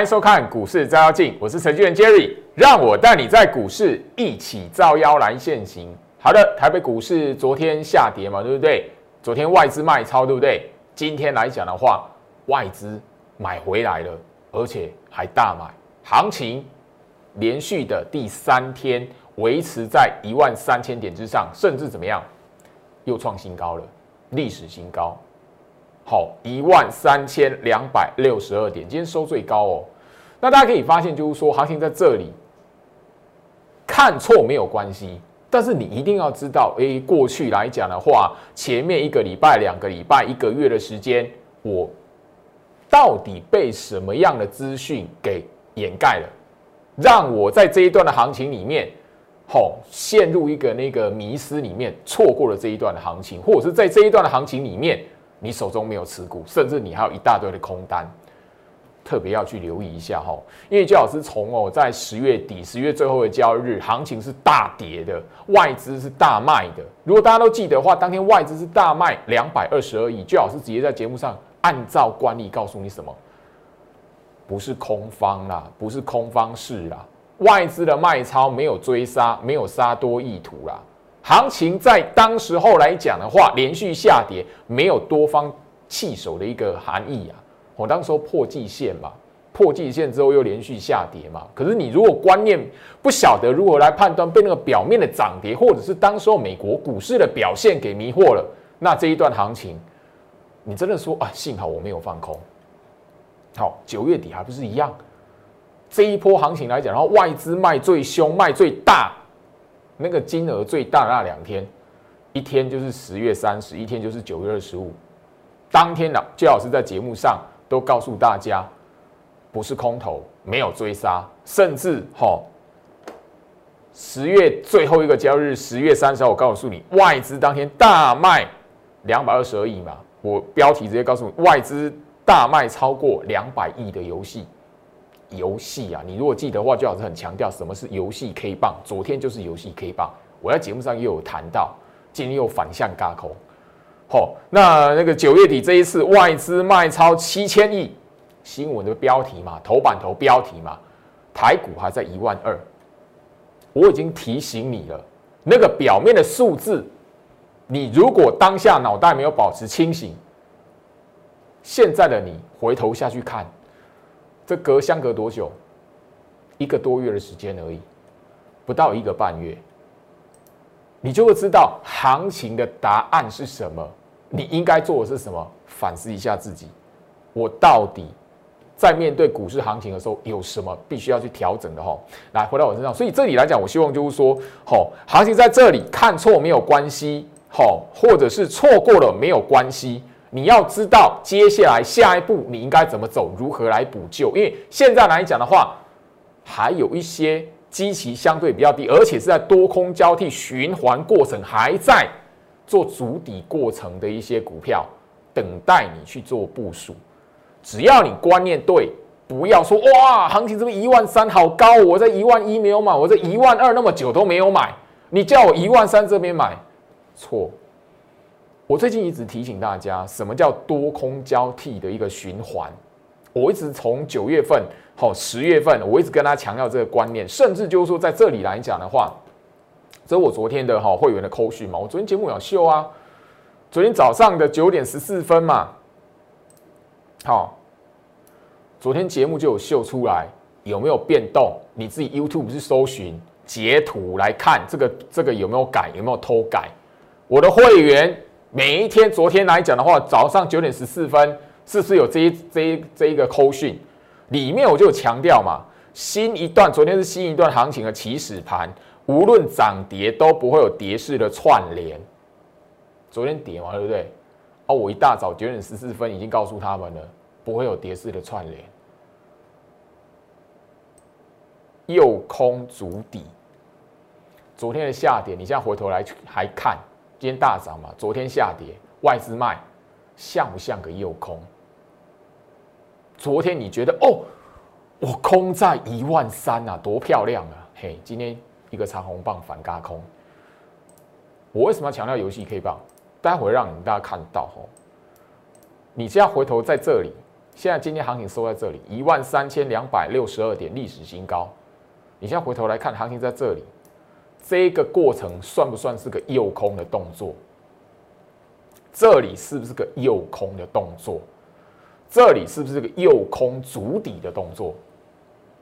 欢迎收看股市照妖镜，我是程序员 Jerry，让我带你在股市一起照妖来现行。好的，台北股市昨天下跌嘛，对不对？昨天外资卖超，对不对？今天来讲的话，外资买回来了，而且还大买，行情连续的第三天维持在一万三千点之上，甚至怎么样，又创新高了，历史新高。好，一万三千两百六十二点，今天收最高哦。那大家可以发现，就是说行情在这里看错没有关系，但是你一定要知道，诶，过去来讲的话，前面一个礼拜、两个礼拜、一个月的时间，我到底被什么样的资讯给掩盖了，让我在这一段的行情里面，好陷入一个那个迷失里面，错过了这一段的行情，或者是在这一段的行情里面。你手中没有持股，甚至你还有一大堆的空单，特别要去留意一下哈。因为焦老师从哦，在十月底、十月最后的交易日，行情是大跌的，外资是大卖的。如果大家都记得的话，当天外资是大卖两百二十二亿。焦老师直接在节目上按照惯例告诉你什么？不是空方啦，不是空方式啦，外资的卖超没有追杀，没有杀多意图啦。行情在当时候来讲的话，连续下跌，没有多方弃守的一个含义啊。我当时候破季线嘛，破季线之后又连续下跌嘛。可是你如果观念不晓得如何来判断，被那个表面的涨跌，或者是当时候美国股市的表现给迷惑了，那这一段行情，你真的说啊，幸好我没有放空。好，九月底还不是一样？这一波行情来讲，然后外资卖最凶，卖最大。那个金额最大那两天，一天就是十月三十，一天就是九月二十五。当天呢，季老师在节目上都告诉大家，不是空头，没有追杀，甚至哈，十月最后一个交易日，十月三十号，我告诉你，外资当天大卖两百二十二亿嘛。我标题直接告诉你，外资大卖超过两百亿的游戏。游戏啊，你如果记得的话，就老师很强调什么是游戏 K 棒。昨天就是游戏 K 棒，我在节目上也有谈到，今天又反向嘎空。好，那那个九月底这一次外资卖超七千亿，新闻的标题嘛，头版头标题嘛，台股还在一万二。我已经提醒你了，那个表面的数字，你如果当下脑袋没有保持清醒，现在的你回头下去看。这隔相隔多久？一个多月的时间而已，不到一个半月，你就会知道行情的答案是什么。你应该做的是什么？反思一下自己，我到底在面对股市行情的时候有什么必须要去调整的？哈，来回到我身上。所以这里来讲，我希望就是说，好，行情在这里看错没有关系，好，或者是错过了没有关系。你要知道接下来下一步你应该怎么走，如何来补救？因为现在来讲的话，还有一些基期相对比较低，而且是在多空交替循环过程还在做足底过程的一些股票，等待你去做部署。只要你观念对，不要说哇，行情这边一万三好高，我在一万一没有买，我在一万二那么久都没有买，你叫我一万三这边买，错。我最近一直提醒大家，什么叫多空交替的一个循环？我一直从九月份、好十月份，我一直跟大家强调这个观念，甚至就是说，在这里来讲的话，这是我昨天的哈会员的扣讯嘛。我昨天节目有秀啊，昨天早上的九点十四分嘛，好，昨天节目就有秀出来有没有变动？你自己 YouTube 是搜寻截图来看这个这个有没有改，有没有偷改？我的会员。每一天，昨天来讲的话，早上九点十四分，是不是有这一这一这一个扣讯？里面我就强调嘛，新一段，昨天是新一段行情的起始盘，无论涨跌都不会有跌势的串联。昨天跌嘛，对不对？哦，我一大早九点十四分已经告诉他们了，不会有跌势的串联。右空足底，昨天的下跌，你现在回头来还看。今天大涨嘛，昨天下跌，外资卖，像不像个诱空？昨天你觉得哦，我空在一万三啊，多漂亮啊！嘿，今天一个长红棒反嘎空。我为什么要强调游戏 K 棒？待会让你们大家看到哦。你这样回头在这里现在今天行情收在这里一万三千两百六十二点，历史新高。你现在回头来看，行情在这里，这个过程算不算是个诱空的动作？这里是不是个诱空的动作？这里是不是个诱空足底的动作？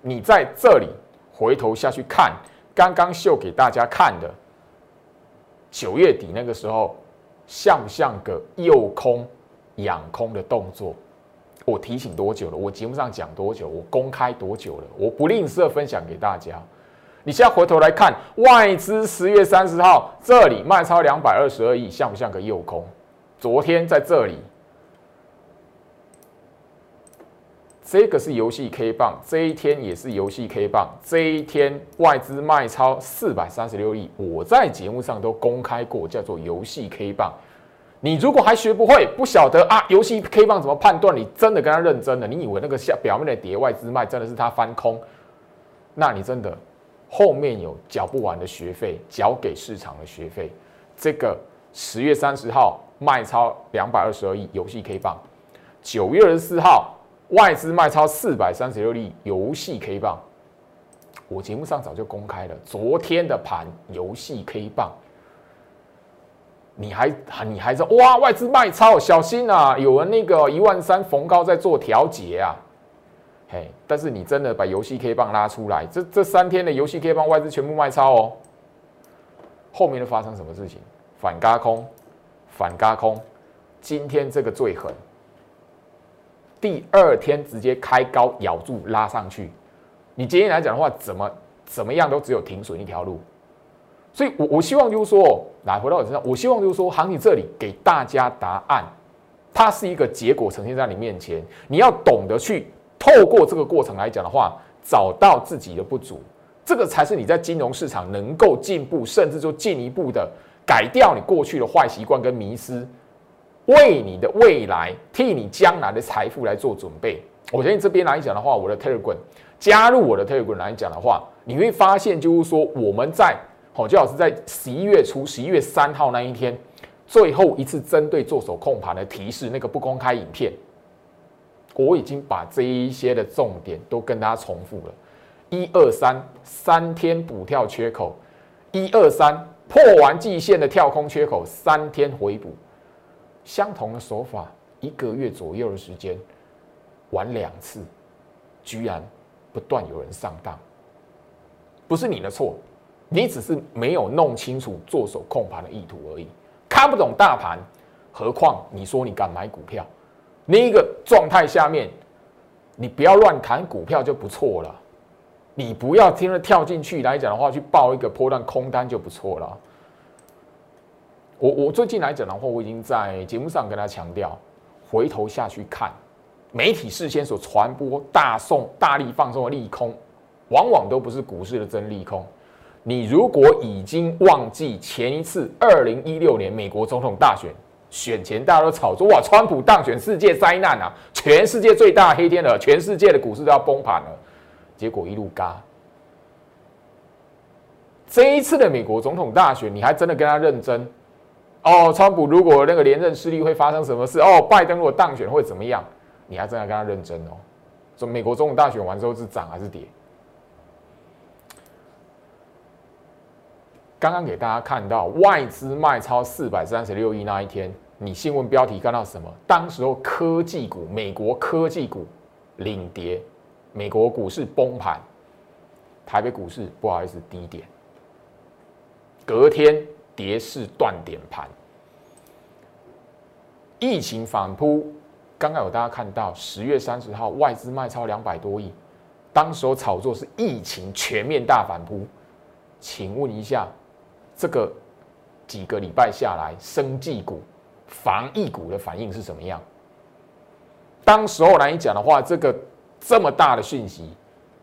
你在这里回头下去看，刚刚秀给大家看的九月底那个时候，像不像个诱空养空的动作？我提醒多久了？我节目上讲多久？我公开多久了？我不吝啬分享给大家。你现在回头来看，外资十月三十号这里卖超两百二十二亿，像不像个诱空？昨天在这里，这个是游戏 K 棒，这一天也是游戏 K 棒。这一天外资卖超四百三十六亿，我在节目上都公开过，叫做游戏 K 棒。你如果还学不会，不晓得啊，游戏 K 棒怎么判断？你真的跟他认真的，你以为那个下表面的叠外资卖真的是他翻空？那你真的后面有缴不完的学费，缴给市场的学费。这个十月三十号卖超两百二十二亿游戏 K 棒，九月二十四号外资卖超四百三十六亿游戏 K 棒，我节目上早就公开了，昨天的盘游戏 K 棒。你还你还在哇？外资卖超，小心啊！有人那个一万三逢高在做调节啊，嘿！但是你真的把游戏 K 棒拉出来，这这三天的游戏 K 棒外资全部卖超哦。后面都发生什么事情？反嘎空，反嘎空，今天这个最狠，第二天直接开高咬住拉上去。你今天来讲的话，怎么怎么样都只有停损一条路。所以，我我希望就是说，来回到我身上，我希望就是说，行情这里给大家答案，它是一个结果呈现在你面前，你要懂得去透过这个过程来讲的话，找到自己的不足，这个才是你在金融市场能够进步，甚至就进一步的改掉你过去的坏习惯跟迷失，为你的未来，替你将来的财富来做准备。我相信这边来讲的话，我的 Telegram 加入我的 Telegram 来讲的话，你会发现就是说我们在。好，就好是在十一月初，十一月三号那一天，最后一次针对做手控盘的提示，那个不公开影片，我已经把这一些的重点都跟大家重复了。一二三，三天补跳缺口；一二三，破完季线的跳空缺口，三天回补。相同的手法，一个月左右的时间，玩两次，居然不断有人上当，不是你的错。你只是没有弄清楚做手控盘的意图而已，看不懂大盘，何况你说你敢买股票，那一个状态下面，你不要乱谈股票就不错了，你不要听了跳进去来讲的话，去报一个波段空单就不错了。我我最近来讲的话，我已经在节目上跟他强调，回头下去看，媒体事先所传播大送大力放松的利空，往往都不是股市的真利空。你如果已经忘记前一次二零一六年美国总统大选选前，大家都炒作哇，川普当选世界灾难啊，全世界最大黑天鹅，全世界的股市都要崩盘了，结果一路嘎。这一次的美国总统大选，你还真的跟他认真？哦，川普如果那个连任失利会发生什么事？哦，拜登如果当选会怎么样？你还真的跟他认真哦？说美国总统大选完之后是涨还是跌？刚刚给大家看到外资卖超四百三十六亿那一天，你新闻标题看到什么？当时候科技股，美国科技股领跌，美国股市崩盘，台北股市不好意思低点，隔天跌势断点盘，疫情反扑。刚刚有大家看到十月三十号外资卖超两百多亿，当时候炒作是疫情全面大反扑，请问一下。这个几个礼拜下来，生技股、防疫股的反应是什么样？当时候来讲的话，这个这么大的讯息，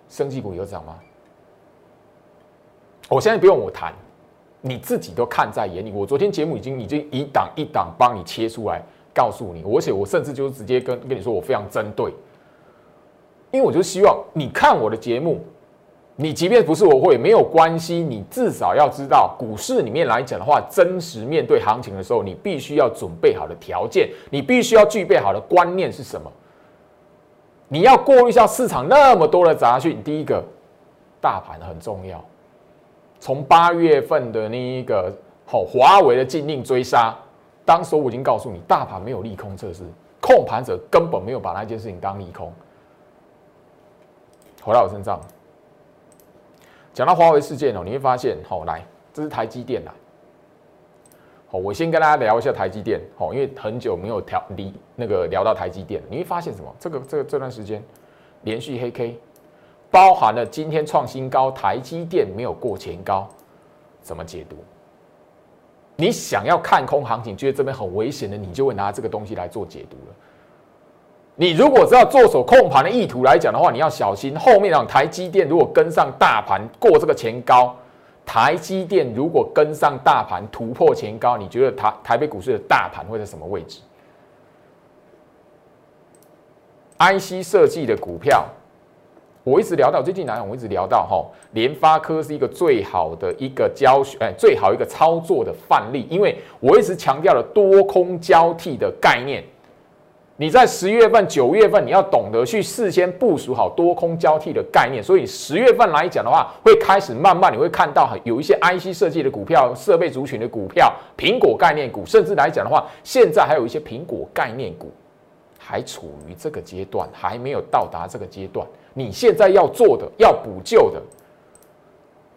生技股有涨吗？我现在不用我谈，你自己都看在眼里。我昨天节目已经已经一档一档帮你切出来，告诉你。而且我甚至就直接跟跟你说，我非常针对，因为我就希望你看我的节目。你即便不是我会没有关系，你至少要知道股市里面来讲的话，真实面对行情的时候，你必须要准备好的条件，你必须要具备好的观念是什么？你要过滤一下市场那么多的杂讯。第一个，大盘很重要。从八月份的那一个好华为的禁令追杀，当时我已经告诉你，大盘没有利空测试，控盘者根本没有把那件事情当利空。回到我身上，讲到华为事件哦，你会发现，好来，这是台积电呐。好，我先跟大家聊一下台积电，好，因为很久没有调离那个聊到台积电，你会发现什么？这个这个这段时间连续黑 K。包含了今天创新高，台积电没有过前高，怎么解读？你想要看空行情，觉得这边很危险的，你就会拿这个东西来做解读了。你如果知道做手控盘的意图来讲的话，你要小心后面让台积电如果跟上大盘过这个前高，台积电如果跟上大盘突破前高，你觉得台台北股市的大盘会在什么位置？IC 设计的股票。我一直聊到最近来讲，我一直聊到哈，联发科是一个最好的一个教学，哎，最好一个操作的范例。因为我一直强调了多空交替的概念。你在十月份、九月份，你要懂得去事先部署好多空交替的概念。所以十月份来讲的话，会开始慢慢你会看到有一些 IC 设计的股票、设备族群的股票、苹果概念股，甚至来讲的话，现在还有一些苹果概念股还处于这个阶段，还没有到达这个阶段。你现在要做的、要补救的，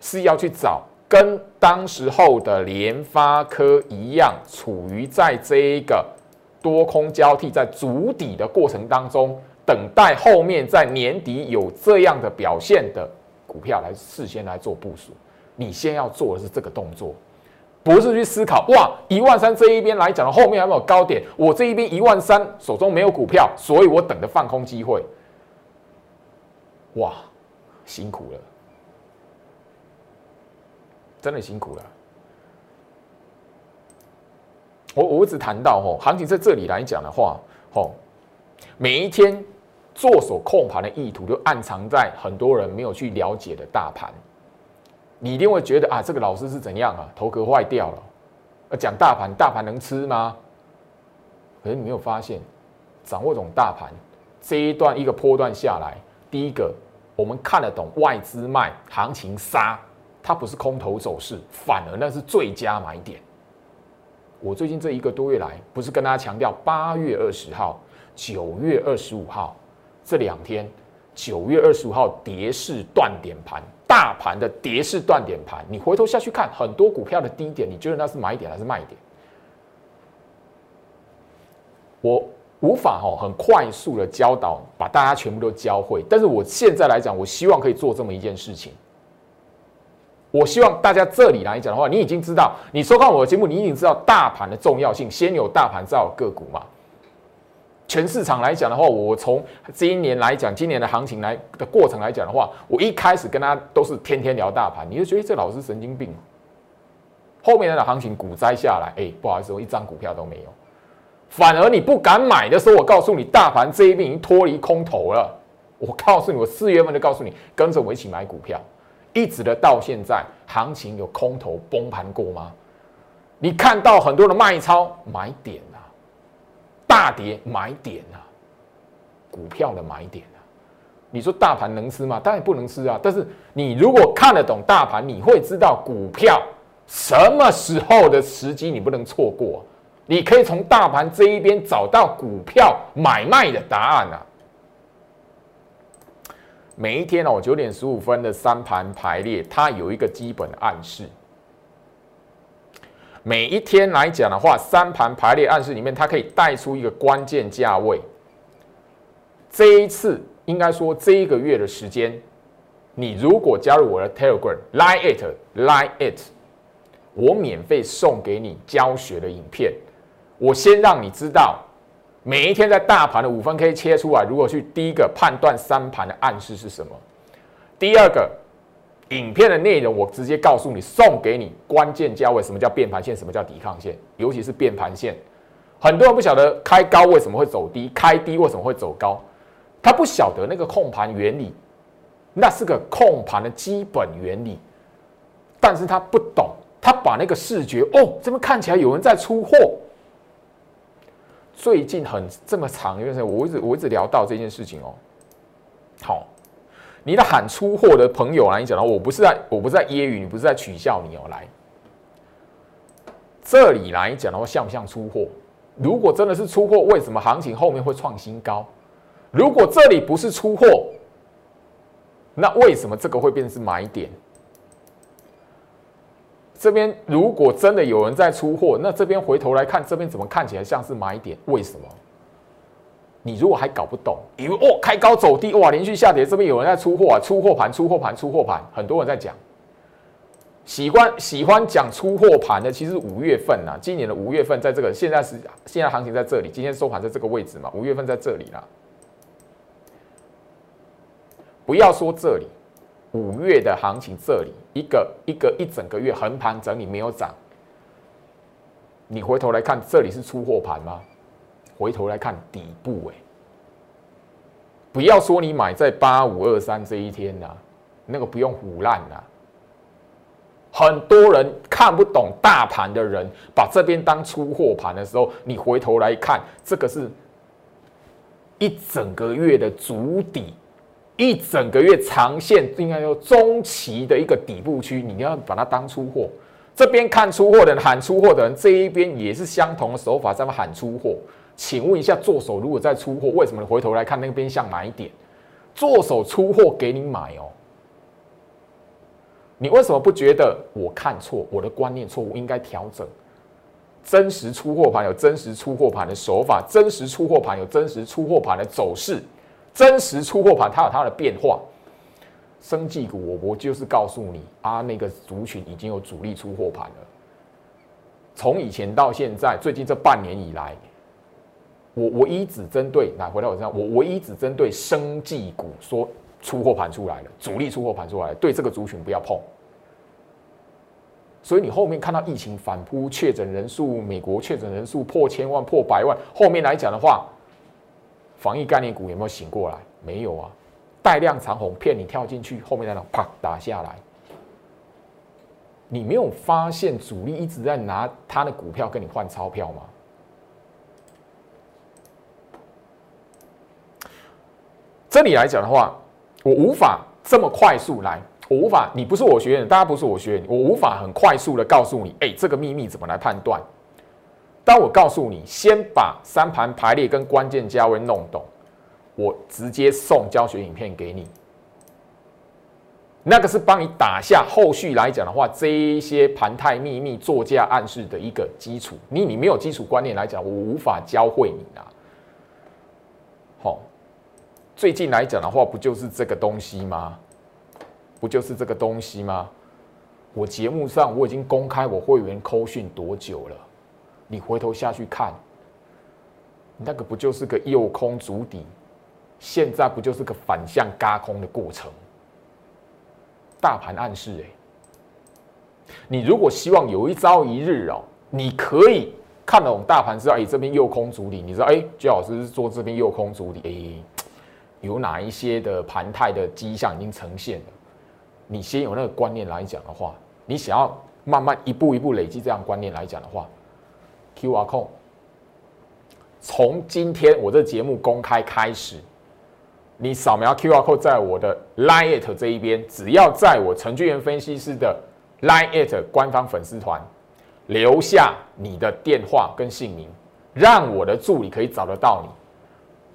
是要去找跟当时候的联发科一样，处于在这一个多空交替、在筑底的过程当中，等待后面在年底有这样的表现的股票来事先来做部署。你先要做的是这个动作，不是去思考哇，一万三这一边来讲后面有没有高点？我这一边一万三手中没有股票，所以我等着放空机会。哇，辛苦了，真的辛苦了。我我一直谈到吼，行情在这里来讲的话，吼，每一天做手控盘的意图就暗藏在很多人没有去了解的大盘。你一定会觉得啊，这个老师是怎样啊，头壳坏掉了。讲大盘，大盘能吃吗？可是你没有发现，掌握这种大盘这一段一个波段下来。第一个，我们看得懂外资卖行情杀，它不是空头走势，反而那是最佳买点。我最近这一个多月来，不是跟大家强调八月二十号、九月二十五号这两天，九月二十五号跌势断点盘，大盘的跌势断点盘，你回头下去看很多股票的低点，你觉得那是买点还是卖点？我。无法哈很快速的教导，把大家全部都教会。但是我现在来讲，我希望可以做这么一件事情。我希望大家这里来讲的话，你已经知道，你收看我的节目，你已经知道大盘的重要性。先有大盘，再有个股嘛。全市场来讲的话，我从这一年来讲，今年的行情来的过程来讲的话，我一开始跟他都是天天聊大盘，你就觉得这老师神经病。后面的行情股灾下来，哎，不好意思，我一张股票都没有。反而你不敢买的时候，我告诉你，大盘这一边已经脱离空头了。我告诉你，我四月份就告诉你，跟着我一起买股票，一直的到现在，行情有空头崩盘过吗？你看到很多的卖超买点啊，大跌买点啊，股票的买点啊。你说大盘能吃吗？当然不能吃啊。但是你如果看得懂大盘，你会知道股票什么时候的时机你不能错过。你可以从大盘这一边找到股票买卖的答案啊！每一天哦，九点十五分的三盘排列，它有一个基本暗示。每一天来讲的话，三盘排列暗示里面，它可以带出一个关键价位。这一次应该说这一个月的时间，你如果加入我的 Telegram，Line it，Line it，我免费送给你教学的影片。我先让你知道，每一天在大盘的五分 K 切出来，如果去第一个判断三盘的暗示是什么，第二个影片的内容我直接告诉你，送给你关键价位，什么叫变盘线，什么叫抵抗线，尤其是变盘线，很多人不晓得开高为什么会走低，开低为什么会走高，他不晓得那个控盘原理，那是个控盘的基本原理，但是他不懂，他把那个视觉哦，这边看起来有人在出货。最近很这么长一段时间，我一直我一直聊到这件事情哦。好，你的喊出货的朋友来讲呢，我不是在，我不是在揶揄你，不是在取笑你哦。来，这里来讲的话，像不像出货？如果真的是出货，为什么行情后面会创新高？如果这里不是出货，那为什么这个会变成是买点？这边如果真的有人在出货，那这边回头来看，这边怎么看起来像是买点？为什么？你如果还搞不懂，以为哦开高走低，哇连续下跌，这边有人在出货啊，出货盘，出货盘，出货盘，很多人在讲，喜欢喜欢讲出货盘的，其实五月份呐，今年的五月份在这个现在是现在行情在这里，今天收盘在这个位置嘛，五月份在这里啦，不要说这里。五月的行情，这里一个一个一整个月横盘整理没有涨，你回头来看，这里是出货盘吗？回头来看底部，哎，不要说你买在八五二三这一天呐，那个不用胡烂呐。很多人看不懂大盘的人，把这边当出货盘的时候，你回头来看，这个是一整个月的足底。一整个月长线应该有中期的一个底部区，你要把它当出货。这边看出货的人喊出货的人，这一边也是相同的手法在喊出货。请问一下，做手如果在出货，为什么你回头来看那边像买点？做手出货给你买哦，你为什么不觉得我看错？我的观念错误，应该调整。真实出货盘有真实出货盘的手法，真实出货盘有真实出货盘的走势。真实出货盘，它有它的变化。生技股，我我就是告诉你啊，那个族群已经有主力出货盘了。从以前到现在，最近这半年以来，我我一只针对，来回到我身上，我我一只针对生技股说出货盘出来了，主力出货盘出来了，对这个族群不要碰。所以你后面看到疫情反扑，确诊人数，美国确诊人数破千万、破百万，后面来讲的话。防疫概念股有没有醒过来？没有啊，带量长虹骗你跳进去，后面那种啪打下来。你没有发现主力一直在拿他的股票跟你换钞票吗？这里来讲的话，我无法这么快速来，我无法，你不是我学员，大家不是我学员，我无法很快速的告诉你，哎，这个秘密怎么来判断？当我告诉你，先把三盘排列跟关键价位弄懂，我直接送教学影片给你。那个是帮你打下后续来讲的话，这一些盘态秘密、作价暗示的一个基础。你你没有基础观念来讲，我无法教会你啊。好，最近来讲的话，不就是这个东西吗？不就是这个东西吗？我节目上我已经公开我会员扣讯多久了？你回头下去看，那个不就是个右空足底？现在不就是个反向嘎空的过程？大盘暗示哎，你如果希望有一朝一日哦，你可以看懂大盘知道哎这边右空足底，你知道哎，居老师是做这边右空足底哎，有哪一些的盘态的迹象已经呈现了？你先有那个观念来讲的话，你想要慢慢一步一步累积这样观念来讲的话。Q R code，从今天我这节目公开开始，你扫描 Q R code 在我的 Line it 这一边，只要在我程序员分析师的 Line it 官方粉丝团留下你的电话跟姓名，让我的助理可以找得到你，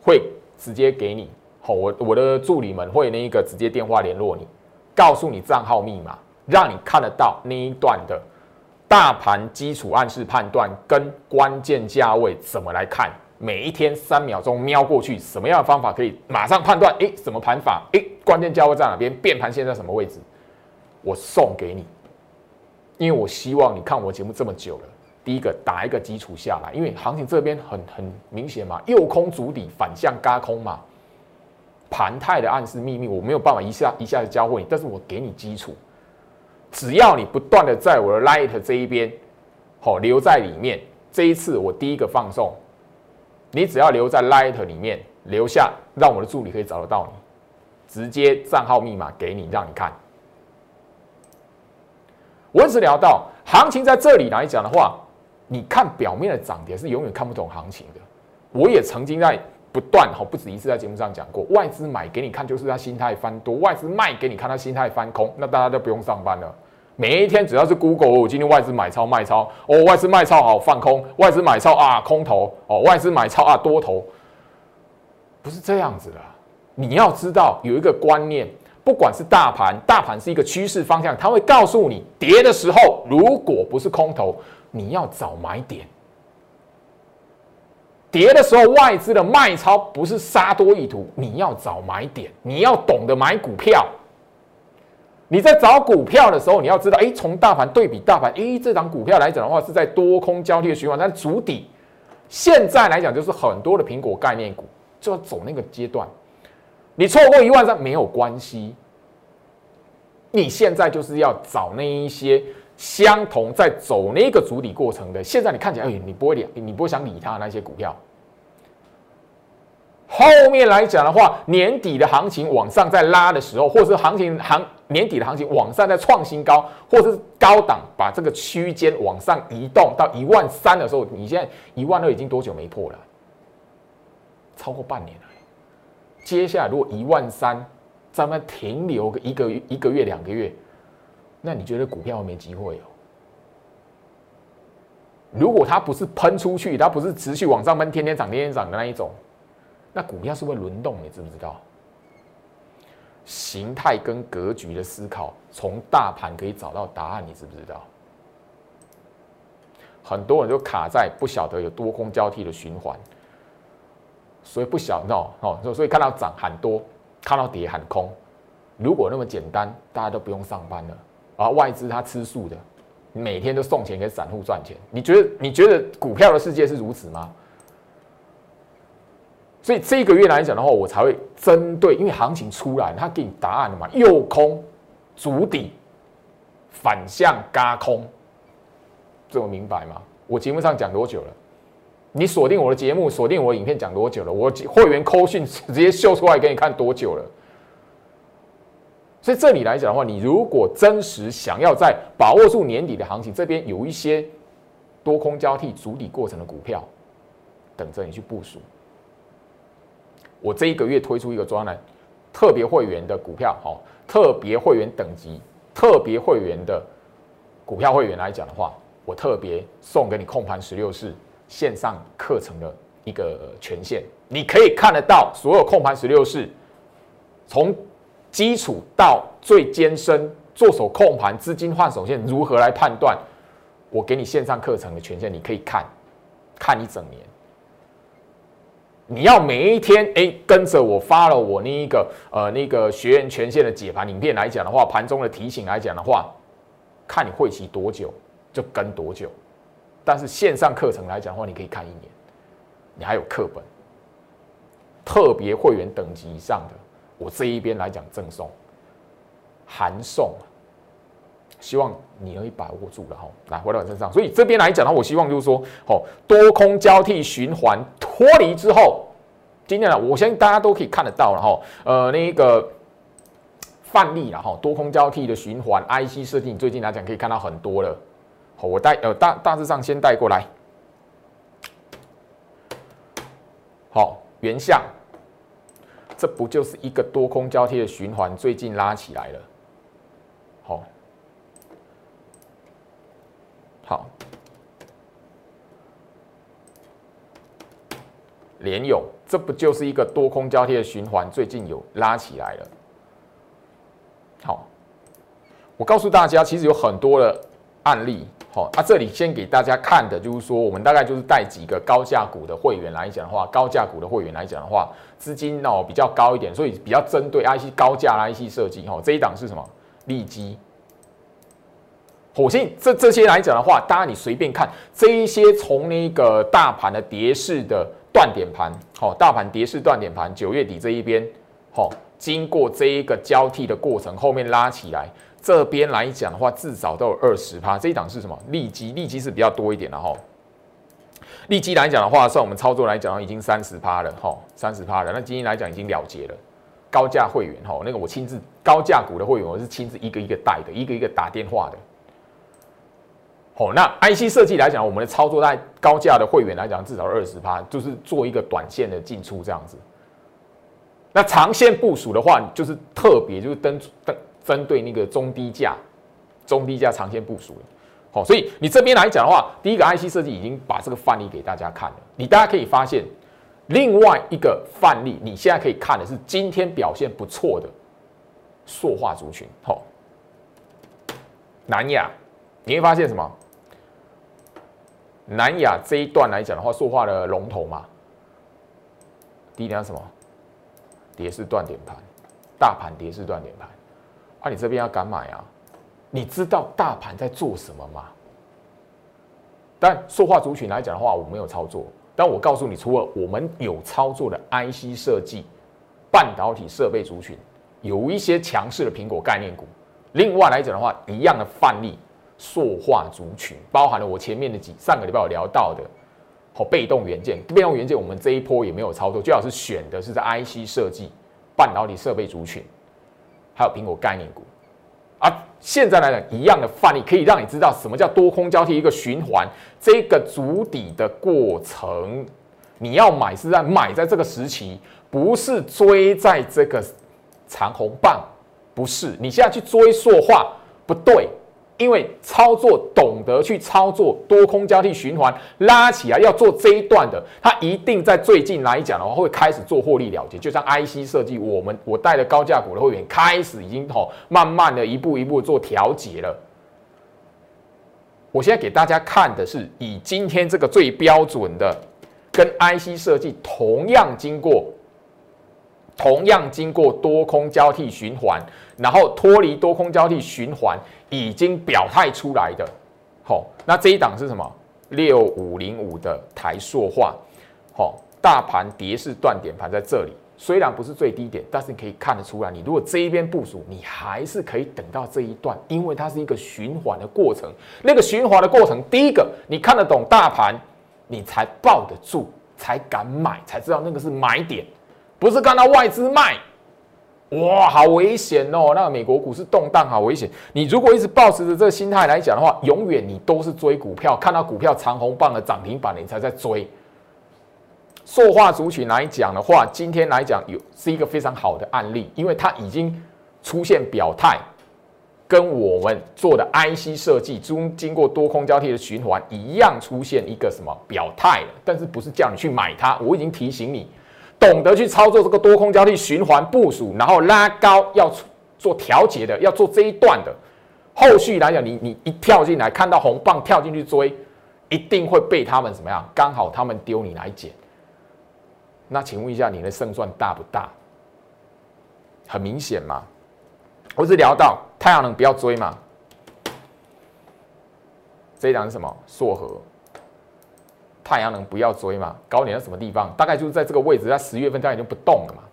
会直接给你，好，我我的助理们会那一个直接电话联络你，告诉你账号密码，让你看得到那一段的。大盘基础暗示判断跟关键价位怎么来看？每一天三秒钟瞄过去，什么样的方法可以马上判断？诶，什么盘法？诶，关键价位在哪边？变盘现在什么位置？我送给你，因为我希望你看我节目这么久了，第一个打一个基础下来，因为行情这边很很明显嘛，右空足底反向嘎空嘛，盘态的暗示秘密我没有办法一下一下子教会你，但是我给你基础。只要你不断的在我的 Light 这一边，好留在里面。这一次我第一个放送，你只要留在 Light 里面留下，让我的助理可以找得到你，直接账号密码给你，让你看。我一直聊到行情在这里来讲的话，你看表面的涨跌是永远看不懂行情的。我也曾经在不断哈，不止一次在节目上讲过，外资买给你看就是他心态翻多，外资卖给你看他心态翻空，那大家都不用上班了。每一天只要是 Google，我今天外资买超卖超哦，外资卖超好放空，外资买超啊空头哦，外资买超啊多头，不是这样子的。你要知道有一个观念，不管是大盘，大盘是一个趋势方向，它会告诉你跌的时候，如果不是空头，你要找买点。跌的时候，外资的卖超不是杀多意图，你要找买点，你要懂得买股票。你在找股票的时候，你要知道，哎，从大盘对比大盘，哎，这张股票来讲的话，是在多空交替的循环，但是主底。现在来讲，就是很多的苹果概念股就要走那个阶段。你错过一万三没有关系，你现在就是要找那一些相同在走那个主底过程的。现在你看起来，哎，你不会理，你不会想理他那些股票。后面来讲的话，年底的行情往上再拉的时候，或者是行情行年底的行情往上再创新高，或者是高档把这个区间往上移动到一万三的时候，你现在一万二已经多久没破了？超过半年了。接下来如果一万三，咱们停留个一个一个月两个月，那你觉得股票没机会哦？如果它不是喷出去，它不是持续往上喷，天天涨天天涨的那一种。那股票是会轮动，你知不知道？形态跟格局的思考，从大盘可以找到答案，你知不知道？很多人就卡在不晓得有多空交替的循环，所以不晓得哦，所以看到涨喊多，看到跌喊空。如果那么简单，大家都不用上班了，而外资它吃素的，每天都送钱给散户赚钱。你觉得你觉得股票的世界是如此吗？所以这个月来讲的话，我才会针对，因为行情出来，他给你答案了嘛，右空，足底，反向嘎空，这么明白吗？我节目上讲多久了？你锁定我的节目，锁定我的影片讲多久了？我会员扣讯直接秀出来给你看多久了？所以这里来讲的话，你如果真实想要在把握住年底的行情，这边有一些多空交替、主底过程的股票，等着你去部署。我这一个月推出一个专栏，特别会员的股票，好，特别会员等级，特别会员的股票会员来讲的话，我特别送给你控盘十六式线上课程的一个权限，你可以看得到所有控盘十六式，从基础到最艰深，做手控盘资金换手线如何来判断，我给你线上课程的权限，你可以看，看一整年。你要每一天哎跟着我发了我那一个呃那个学员权限的解盘影片来讲的话，盘中的提醒来讲的话，看你会期多久就跟多久。但是线上课程来讲的话，你可以看一年，你还有课本，特别会员等级以上的，我这一边来讲赠送，函送。希望你可以把握住了哈，来回到我身上。所以这边来讲呢，我希望就是说，哦，多空交替循环脱离之后，今天呢，我相信大家都可以看得到了哈。呃，那个范例了哈，多空交替的循环 IC 设定，最近来讲可以看到很多了。好，我带呃大大致上先带过来。好，原相，这不就是一个多空交替的循环，最近拉起来了。好。好，联友，这不就是一个多空交替的循环？最近有拉起来了。好，我告诉大家，其实有很多的案例。好，那这里先给大家看的，就是说，我们大概就是带几个高价股的会员来讲的话，高价股的会员来讲的话，资金哦比较高一点，所以比较针对 IC 高价 IC 设计。哈，这一档是什么？利基。火星这这些来讲的话，当然你随便看这一些从那个大盘的跌势的断点盘，好，大盘跌势断点盘，九月底这一边，好，经过这一个交替的过程，后面拉起来，这边来讲的话，至少都有二十趴。这一档是什么？利基，利基是比较多一点的哈。利基来讲的话，算我们操作来讲，已经三十趴了哈，三十趴了。那今天来讲已经了结了，高价会员哈，那个我亲自高价股的会员，我是亲自一个一个带的，一个一个打电话的。好，那 IC 设计来讲，我们的操作在高价的会员来讲，至少二十趴，就是做一个短线的进出这样子。那长线部署的话，就是特别就是针针针对那个中低价、中低价长线部署的。好，所以你这边来讲的话，第一个 IC 设计已经把这个范例给大家看了。你大家可以发现，另外一个范例，你现在可以看的是今天表现不错的塑化族群。好，南亚，你会发现什么？南亚这一段来讲的话，塑化的龙头嘛，第一点什么？跌势断点盘，大盘跌势断点盘，啊，你这边要敢买啊？你知道大盘在做什么吗？但塑化族群来讲的话，我没有操作。但我告诉你，除了我们有操作的 IC 设计、半导体设备族群，有一些强势的苹果概念股。另外来讲的话，一样的范例。塑化族群包含了我前面的几上个礼拜有聊到的，好被动元件，被动元件我们这一波也没有操作，最好是选的是在 IC 设计、半导体设备族群，还有苹果概念股。而现在来讲，一样的范例可以让你知道什么叫多空交替一个循环，这个足底的过程，你要买是在买在这个时期，不是追在这个长红棒，不是你现在去追塑化不对。因为操作懂得去操作多空交替循环拉起来要做这一段的，他一定在最近来讲的话会开始做获利了结。就像 IC 设计，我们我带的高价股的会员开始已经吼慢慢的一步一步做调节了。我现在给大家看的是以今天这个最标准的，跟 IC 设计同样经过。同样经过多空交替循环，然后脱离多空交替循环，已经表态出来的，好，那这一档是什么？六五零五的台塑化，好，大盘跌势断点盘在这里，虽然不是最低点，但是你可以看得出来，你如果这一边部署，你还是可以等到这一段，因为它是一个循环的过程。那个循环的过程，第一个你看得懂大盘，你才抱得住，才敢买，才知道那个是买点。不是看到外资卖，哇，好危险哦！那个美国股市动荡，好危险。你如果一直保持着这个心态来讲的话，永远你都是追股票，看到股票长红棒的涨停板，你才在追。塑化族群来讲的话，今天来讲有是一个非常好的案例，因为它已经出现表态，跟我们做的 IC 设计中经过多空交替的循环一样，出现一个什么表态了？但是不是叫你去买它？我已经提醒你。懂得去操作这个多空交替循环部署，然后拉高要做调节的，要做这一段的。后续来讲，你你一跳进来看到红棒跳进去追，一定会被他们怎么样？刚好他们丢你来捡。那请问一下，你的胜算大不大？很明显嘛。我是聊到太阳能不要追嘛。这一档是什么？硕和。太阳能不要追嘛？高点在什么地方？大概就是在这个位置，在十月份它已经不动了嘛。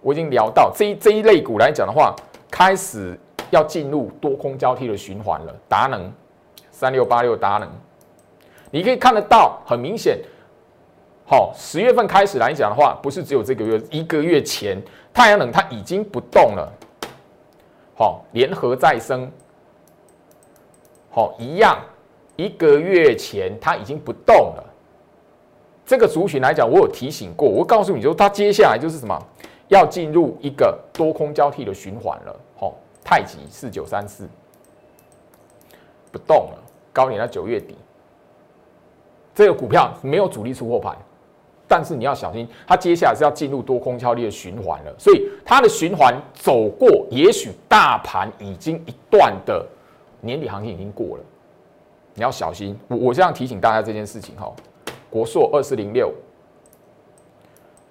我已经聊到这一这一类股来讲的话，开始要进入多空交替的循环了。达能三六八六达能，你可以看得到，很明显，好，十月份开始来讲的话，不是只有这个月，一个月前太阳能它已经不动了。好，联合再生，好一样。一个月前，它已经不动了。这个族群来讲，我有提醒过，我告诉你，就它接下来就是什么，要进入一个多空交替的循环了。好，太极四九三四不动了，高点在九月底。这个股票没有主力出货盘，但是你要小心，它接下来是要进入多空交替的循环了。所以它的循环走过，也许大盘已经一段的年底行情已经过了。你要小心，我我这样提醒大家这件事情哈。国硕二四零六，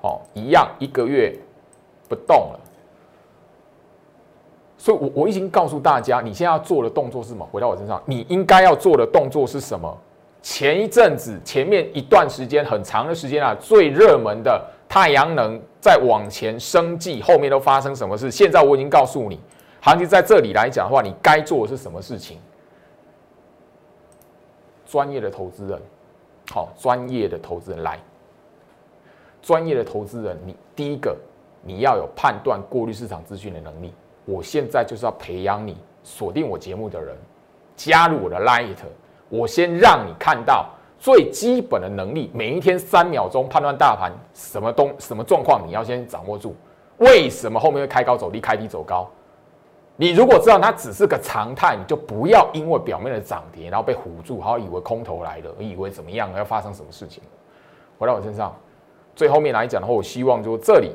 好，一样一个月不动了，所以我我已经告诉大家，你现在要做的动作是什么？回到我身上，你应该要做的动作是什么？前一阵子前面一段时间很长的时间啊，最热门的太阳能在往前升绩，后面都发生什么事？现在我已经告诉你，行情在这里来讲的话，你该做的是什么事情？专业的投资人，好，专业的投资人来。专业的投资人，你第一个你要有判断、过滤市场资讯的能力。我现在就是要培养你，锁定我节目的人，加入我的 Light，我先让你看到最基本的能力，每一天三秒钟判断大盘什么东什么状况，你要先掌握住。为什么后面会开高走低，开低走高？你如果知道它只是个常态，你就不要因为表面的涨跌，然后被唬住，好以为空头来了，以为怎么样，要发生什么事情。回到我身上，最后面来讲的话，我希望就这里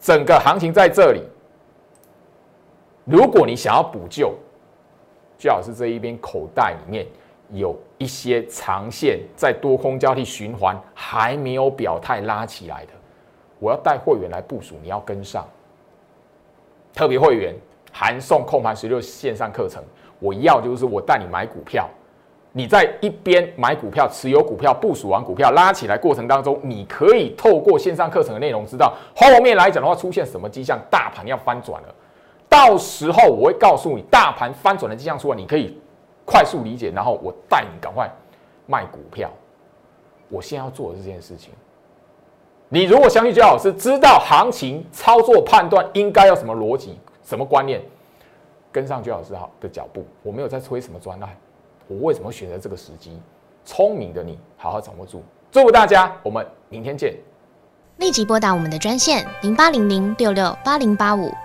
整个行情在这里，如果你想要补救，最好是这一边口袋里面有一些长线在多空交替循环还没有表态拉起来的，我要带会员来部署，你要跟上。特别会员含送控盘十六线上课程，我要就是我带你买股票，你在一边买股票、持有股票、部署完股票拉起来过程当中，你可以透过线上课程的内容知道后面来讲的话出现什么迹象，大盘要翻转了。到时候我会告诉你，大盘翻转的迹象出来，你可以快速理解，然后我带你赶快卖股票。我现在要做的这件事情，你如果相信焦老师，知道行情操作判断应该要什么逻辑、什么观念，跟上居老师好的脚步。我没有在催什么专案，我为什么选择这个时机？聪明的你，好好掌握住。祝福大家，我们明天见。立即拨打我们的专线零八零零六六八零八五。